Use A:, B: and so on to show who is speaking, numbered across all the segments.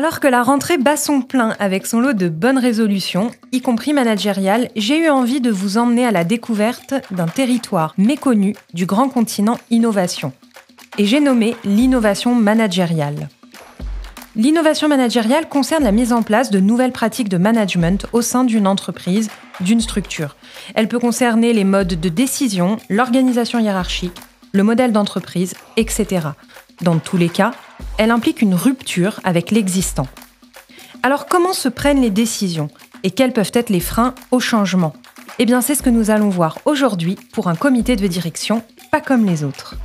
A: Alors que la rentrée bat son plein avec son lot de bonnes résolutions, y compris managériales, j'ai eu envie de vous emmener à la découverte d'un territoire méconnu du grand continent innovation. Et j'ai nommé l'innovation managériale. L'innovation managériale concerne la mise en place de nouvelles pratiques de management au sein d'une entreprise, d'une structure. Elle peut concerner les modes de décision, l'organisation hiérarchique, le modèle d'entreprise, etc. Dans tous les cas, elle implique une rupture avec l'existant. Alors comment se prennent les décisions et quels peuvent être les freins au changement? Eh bien c'est ce que nous allons voir aujourd'hui pour un comité de direction pas comme les autres.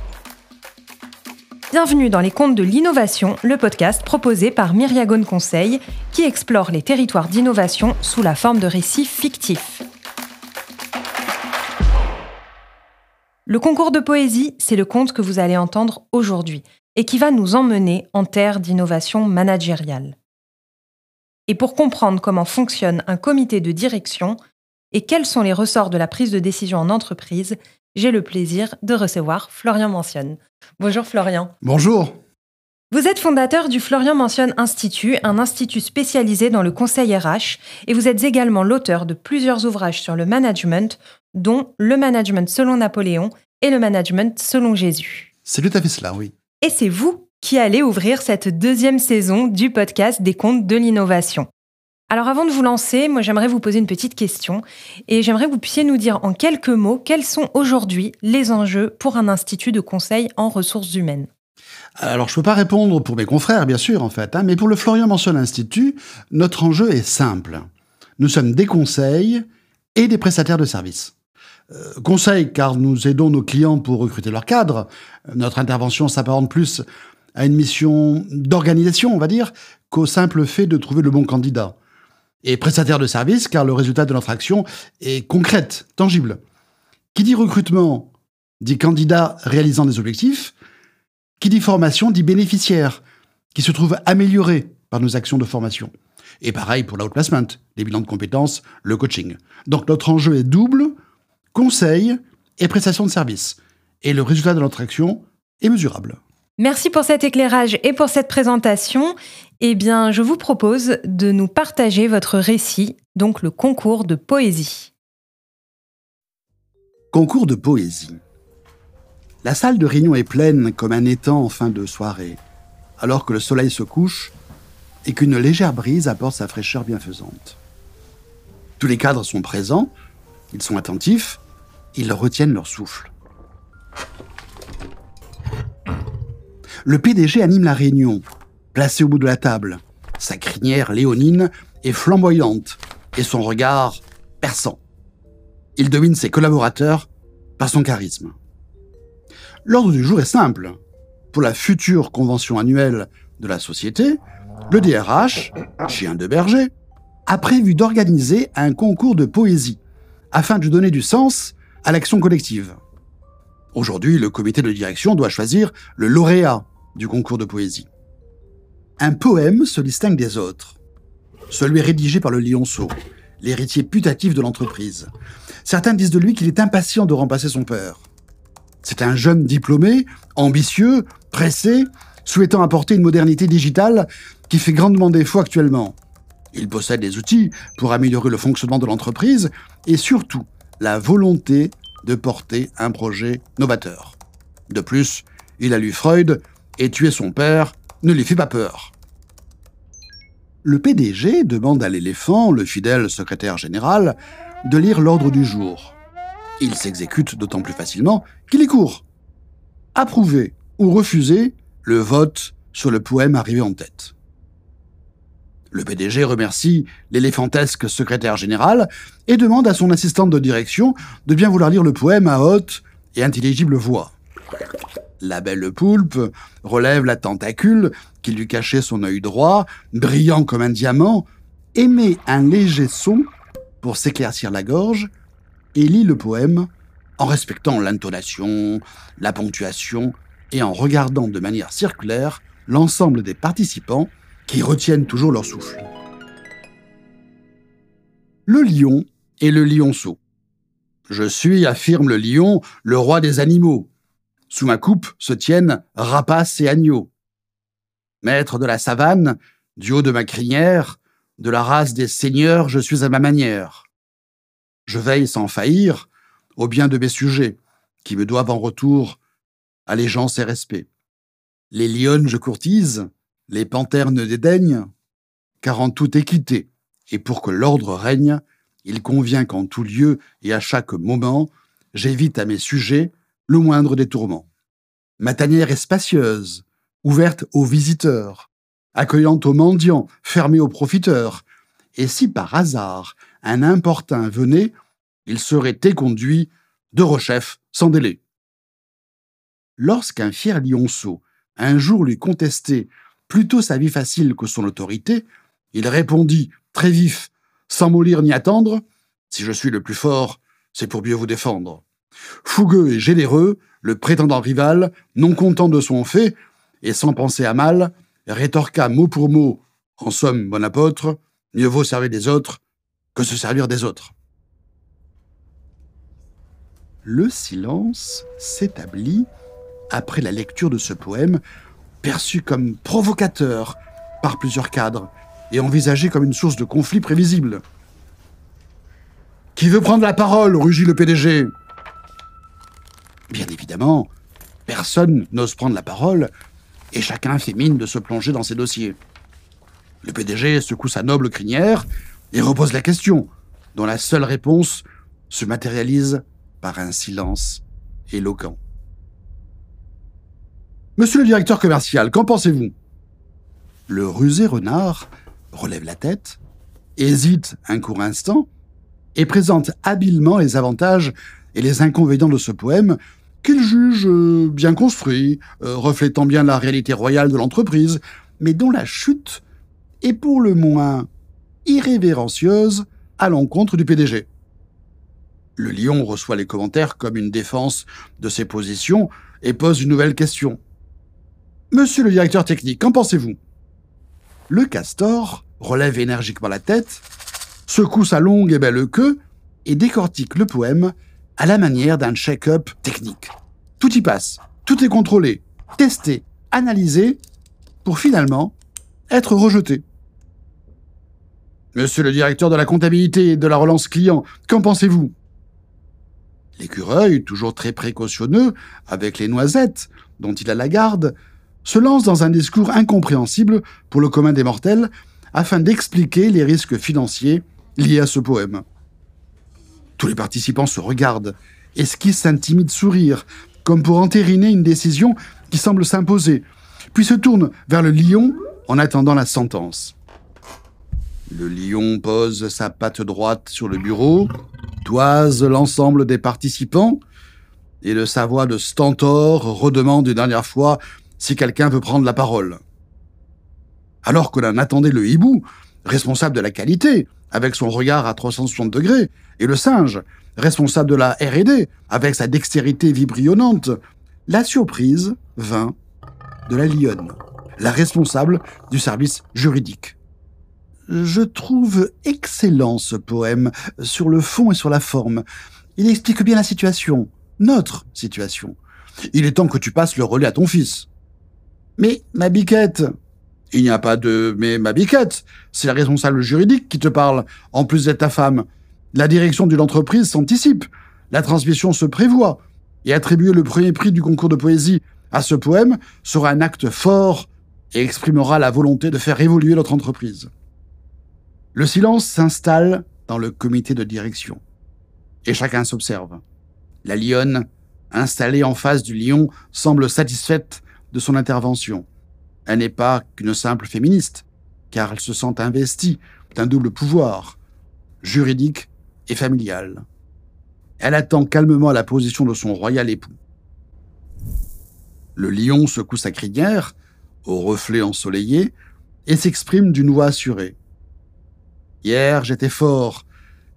A: Bienvenue dans les contes de l'innovation, le podcast proposé par Myriagone Conseil qui explore les territoires d'innovation sous la forme de récits fictifs. Le concours de poésie, c'est le conte que vous allez entendre aujourd'hui et qui va nous emmener en terre d'innovation managériale. Et pour comprendre comment fonctionne un comité de direction et quels sont les ressorts de la prise de décision en entreprise, j'ai le plaisir de recevoir Florian Mentionne. Bonjour Florian.
B: Bonjour.
A: Vous êtes fondateur du Florian Mentionne Institut, un institut spécialisé dans le conseil RH, et vous êtes également l'auteur de plusieurs ouvrages sur le management, dont Le management selon Napoléon et Le management selon Jésus.
B: C'est tout à fait cela, oui.
A: Et c'est vous qui allez ouvrir cette deuxième saison du podcast des comptes de l'innovation. Alors avant de vous lancer, moi j'aimerais vous poser une petite question et j'aimerais que vous puissiez nous dire en quelques mots quels sont aujourd'hui les enjeux pour un institut de conseil en ressources humaines.
B: Alors, je ne peux pas répondre pour mes confrères, bien sûr, en fait, hein, mais pour le Florian Mensuel Institut, notre enjeu est simple. Nous sommes des conseils et des prestataires de services. Euh, conseil, car nous aidons nos clients pour recruter leurs cadres. Notre intervention s'apparente plus à une mission d'organisation, on va dire, qu'au simple fait de trouver le bon candidat. Et prestataire de service, car le résultat de notre action est concrète, tangible. Qui dit recrutement dit candidat réalisant des objectifs. Qui dit formation dit bénéficiaire, qui se trouve amélioré par nos actions de formation. Et pareil pour l'outplacement, les bilans de compétences, le coaching. Donc notre enjeu est double, conseil et prestation de services. Et le résultat de notre action est mesurable.
A: Merci pour cet éclairage et pour cette présentation. Eh bien, je vous propose de nous partager votre récit, donc le concours de poésie.
B: Concours de poésie. La salle de réunion est pleine comme un étang en fin de soirée, alors que le soleil se couche et qu'une légère brise apporte sa fraîcheur bienfaisante. Tous les cadres sont présents, ils sont attentifs, ils retiennent leur souffle. Le PDG anime la réunion, placé au bout de la table. Sa crinière léonine est flamboyante et son regard perçant. Il domine ses collaborateurs par son charisme. L'ordre du jour est simple. Pour la future convention annuelle de la société, le DRH, chien de berger, a prévu d'organiser un concours de poésie afin de donner du sens à l'action collective. Aujourd'hui, le comité de direction doit choisir le lauréat du concours de poésie. Un poème se distingue des autres. Celui rédigé par le lionceau, l'héritier putatif de l'entreprise. Certains disent de lui qu'il est impatient de remplacer son père. C'est un jeune diplômé, ambitieux, pressé, souhaitant apporter une modernité digitale qui fait grandement défaut actuellement. Il possède les outils pour améliorer le fonctionnement de l'entreprise et surtout la volonté de porter un projet novateur. De plus, il a lu Freud et tuer son père ne lui fait pas peur. Le PDG demande à l'éléphant, le fidèle secrétaire général, de lire l'ordre du jour. Il s'exécute d'autant plus facilement qu'il est court. Approuver ou refuser le vote sur le poème arrivé en tête. Le PDG remercie l'éléphantesque secrétaire général et demande à son assistante de direction de bien vouloir lire le poème à haute et intelligible voix. La belle poulpe relève la tentacule qui lui cachait son œil droit, brillant comme un diamant, émet un léger son pour s'éclaircir la gorge et lit le poème en respectant l'intonation, la ponctuation et en regardant de manière circulaire l'ensemble des participants qui retiennent toujours leur souffle. Le lion et le lionceau. Je suis, affirme le lion, le roi des animaux. Sous ma coupe se tiennent rapaces et agneaux. Maître de la savane, Du haut de ma crinière, de la race des seigneurs, je suis à ma manière. Je veille sans faillir au bien de mes sujets, qui me doivent en retour allégeance et respect. Les lionnes je courtise, les panthères ne dédaignent, car en toute équité, et pour que l'ordre règne, il convient qu'en tout lieu et à chaque moment, j'évite à mes sujets le moindre des tourments. Ma tanière est spacieuse, ouverte aux visiteurs, accueillante aux mendiants, fermée aux profiteurs, et si par hasard un importun venait, il serait éconduit de rechef sans délai. Lorsqu'un fier lionceau un jour lui contestait plutôt sa vie facile que son autorité, il répondit, très vif, sans mollir ni attendre, Si je suis le plus fort, c'est pour mieux vous défendre. Fougueux et généreux, le prétendant rival, non content de son fait, et sans penser à mal, rétorqua mot pour mot, en somme, bon apôtre, mieux vaut servir des autres que se servir des autres. Le silence s'établit après la lecture de ce poème, perçu comme provocateur par plusieurs cadres et envisagé comme une source de conflit prévisible. Qui veut prendre la parole rugit le PDG. Bien évidemment, personne n'ose prendre la parole et chacun fait mine de se plonger dans ses dossiers. Le PDG secoue sa noble crinière et repose la question, dont la seule réponse se matérialise par un silence éloquent. Monsieur le directeur commercial, qu'en pensez-vous? Le rusé renard relève la tête, hésite un court instant, et présente habilement les avantages et les inconvénients de ce poème qu'il juge euh, bien construit, euh, reflétant bien la réalité royale de l'entreprise, mais dont la chute est pour le moins irrévérencieuse à l'encontre du PDG. Le lion reçoit les commentaires comme une défense de ses positions et pose une nouvelle question. Monsieur le directeur technique, qu'en pensez-vous? Le castor relève énergiquement la tête, secoue sa longue et belle queue et décortique le poème à la manière d'un check-up technique. Tout y passe, tout est contrôlé, testé, analysé, pour finalement être rejeté. Monsieur le directeur de la comptabilité et de la relance client, qu'en pensez-vous? L'écureuil, toujours très précautionneux, avec les noisettes, dont il a la garde, se lance dans un discours incompréhensible pour le commun des mortels afin d'expliquer les risques financiers liés à ce poème. Tous les participants se regardent, esquissent un timide sourire, comme pour entériner une décision qui semble s'imposer, puis se tournent vers le lion en attendant la sentence. Le lion pose sa patte droite sur le bureau, toise l'ensemble des participants, et de sa voix de stentor redemande une dernière fois si quelqu'un veut prendre la parole. Alors que attendait le hibou, responsable de la qualité, avec son regard à 360 degrés, et le singe, responsable de la RD, avec sa dextérité vibrionnante, la surprise vint de la lionne, la responsable du service juridique. Je trouve excellent ce poème, sur le fond et sur la forme. Il explique bien la situation, notre situation. Il est temps que tu passes le relais à ton fils. Mais ma biquette Il n'y a pas de mais ma biquette C'est la responsable juridique qui te parle, en plus d'être ta femme. La direction d'une entreprise s'anticipe. La transmission se prévoit. Et attribuer le premier prix du concours de poésie à ce poème sera un acte fort et exprimera la volonté de faire évoluer notre entreprise. Le silence s'installe dans le comité de direction. Et chacun s'observe. La lionne, installée en face du lion, semble satisfaite de son intervention. Elle n'est pas qu'une simple féministe, car elle se sent investie d'un double pouvoir, juridique et familial. Elle attend calmement la position de son royal époux. Le lion secoue sa crinière, au reflet ensoleillé, et s'exprime d'une voix assurée. Hier, j'étais fort,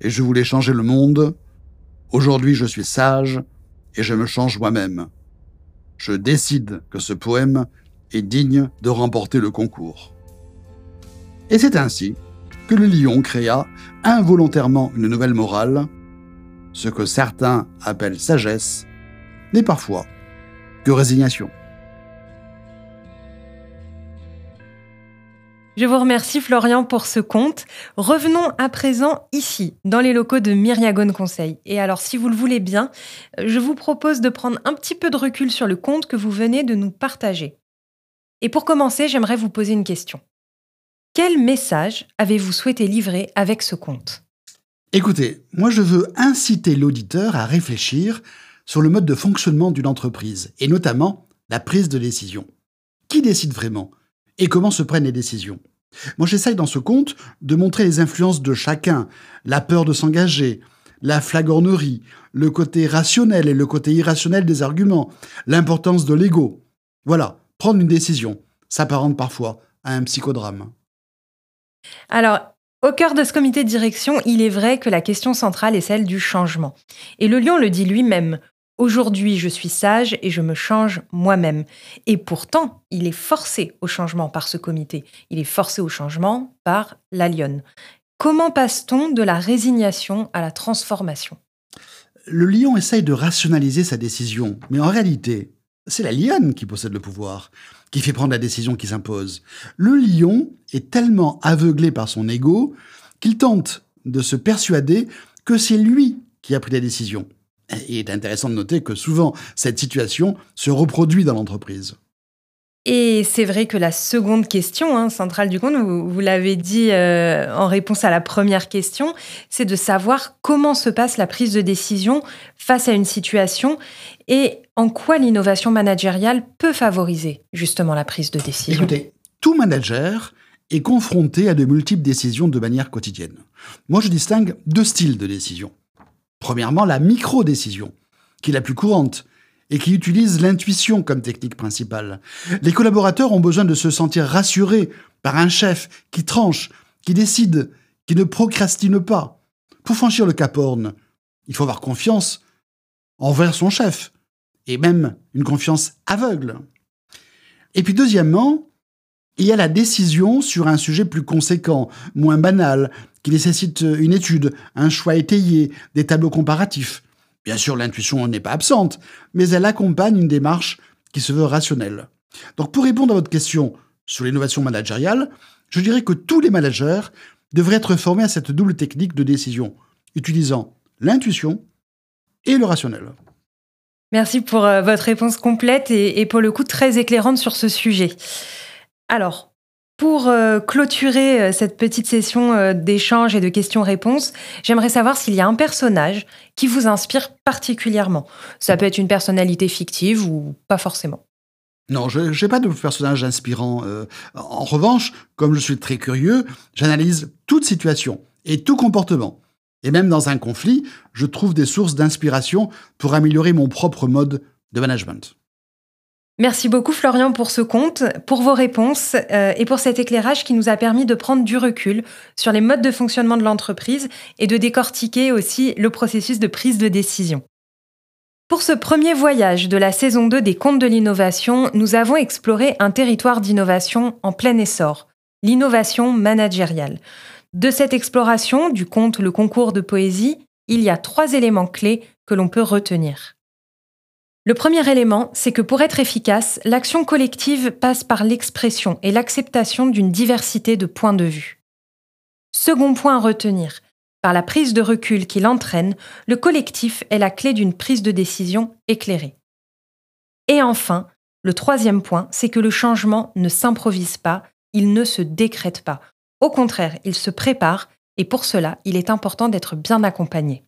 B: et je voulais changer le monde. Aujourd'hui, je suis sage, et je me change moi-même je décide que ce poème est digne de remporter le concours. Et c'est ainsi que le lion créa involontairement une nouvelle morale, ce que certains appellent sagesse, n'est parfois que résignation.
A: Je vous remercie Florian pour ce compte. Revenons à présent ici, dans les locaux de Myriagone Conseil. Et alors, si vous le voulez bien, je vous propose de prendre un petit peu de recul sur le compte que vous venez de nous partager. Et pour commencer, j'aimerais vous poser une question. Quel message avez-vous souhaité livrer avec ce compte
B: Écoutez, moi je veux inciter l'auditeur à réfléchir sur le mode de fonctionnement d'une entreprise, et notamment la prise de décision. Qui décide vraiment? Et comment se prennent les décisions? Moi j'essaye dans ce compte de montrer les influences de chacun, la peur de s'engager, la flagornerie, le côté rationnel et le côté irrationnel des arguments, l'importance de l'ego. Voilà, prendre une décision s'apparente parfois à un psychodrame.
A: Alors, au cœur de ce comité de direction, il est vrai que la question centrale est celle du changement. Et le lion le dit lui-même. Aujourd'hui, je suis sage et je me change moi-même. Et pourtant, il est forcé au changement par ce comité. Il est forcé au changement par la lionne. Comment passe-t-on de la résignation à la transformation?
B: Le lion essaye de rationaliser sa décision, mais en réalité, c'est la lionne qui possède le pouvoir, qui fait prendre la décision qui s'impose. Le lion est tellement aveuglé par son ego qu'il tente de se persuader que c'est lui qui a pris la décision. Il est intéressant de noter que souvent, cette situation se reproduit dans l'entreprise.
A: Et c'est vrai que la seconde question hein, centrale du compte, vous, l'avez dit euh, en réponse à la première question, c'est de savoir comment se passe la prise de décision face à une situation et en quoi l'innovation managériale peut favoriser justement la prise de décision.
B: Écoutez, tout manager est confronté à de multiples décisions de manière quotidienne. Moi, je distingue deux styles de décision. Premièrement, la micro-décision, qui est la plus courante et qui utilise l'intuition comme technique principale. Les collaborateurs ont besoin de se sentir rassurés par un chef qui tranche, qui décide, qui ne procrastine pas. Pour franchir le cap Horn, il faut avoir confiance envers son chef, et même une confiance aveugle. Et puis deuxièmement, il y a la décision sur un sujet plus conséquent, moins banal, qui nécessite une étude, un choix étayé, des tableaux comparatifs. Bien sûr, l'intuition n'est pas absente, mais elle accompagne une démarche qui se veut rationnelle. Donc pour répondre à votre question sur l'innovation managériale, je dirais que tous les managers devraient être formés à cette double technique de décision, utilisant l'intuition et le rationnel.
A: Merci pour euh, votre réponse complète et, pour le coup très éclairante sur ce sujet. Alors, pour euh, clôturer euh, cette petite session d'échange et de questions-réponses, j'aimerais savoir s'il y a un personnage qui vous inspire particulièrement. Ça peut être une personnalité fictive ou pas forcément.
B: Non, je n'ai pas de personnage inspirant. en revanche, comme je suis très curieux, j'analyse toute situation et tout comportement. Et même dans un conflit, je trouve des sources d'inspiration pour améliorer mon propre mode de management.
A: Merci beaucoup Florian pour ce compte, pour vos réponses euh, et pour cet éclairage qui nous a permis de prendre du recul sur les modes de fonctionnement de l'entreprise et de décortiquer aussi le processus de prise de décision. Pour ce premier voyage de la saison 2 des Contes de l'innovation, nous avons exploré un territoire d'innovation en plein essor, l'innovation managériale. De cette exploration du conte Le concours de poésie, il y a trois éléments clés que l'on peut retenir. Le premier élément, c'est que pour être efficace, l'action collective passe par l'expression et l'acceptation d'une diversité de points de vue. Second point à retenir, par la prise de recul qu'il entraîne, le collectif est la clé d'une prise de décision éclairée. Et enfin, le troisième point, c'est que le changement ne s'improvise pas, il ne se décrète pas. Au contraire, il se prépare et pour cela, il est important d'être bien accompagné.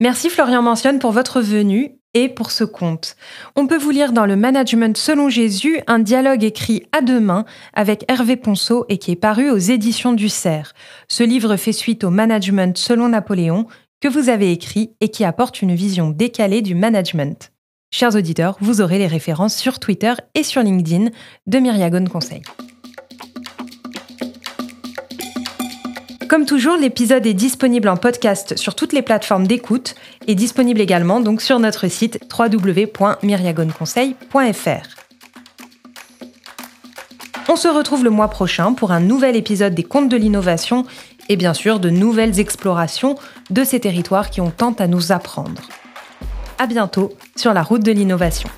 A: Merci Florian Mentionne pour votre venue et pour ce compte. On peut vous lire dans le Management selon Jésus un dialogue écrit à deux mains avec Hervé Ponceau et qui est paru aux éditions du Cerf. Ce livre fait suite au Management selon Napoléon que vous avez écrit et qui apporte une vision décalée du management. Chers auditeurs, vous aurez les références sur Twitter et sur LinkedIn de Myriagone Conseil. Comme toujours, l'épisode est disponible en podcast sur toutes les plateformes d'écoute et disponible également donc sur notre site www.myriagonneconseil.fr. On se retrouve le mois prochain pour un nouvel épisode des Contes de l'innovation et bien sûr de nouvelles explorations de ces territoires qui ont tant à nous apprendre. À bientôt sur la route de l'innovation.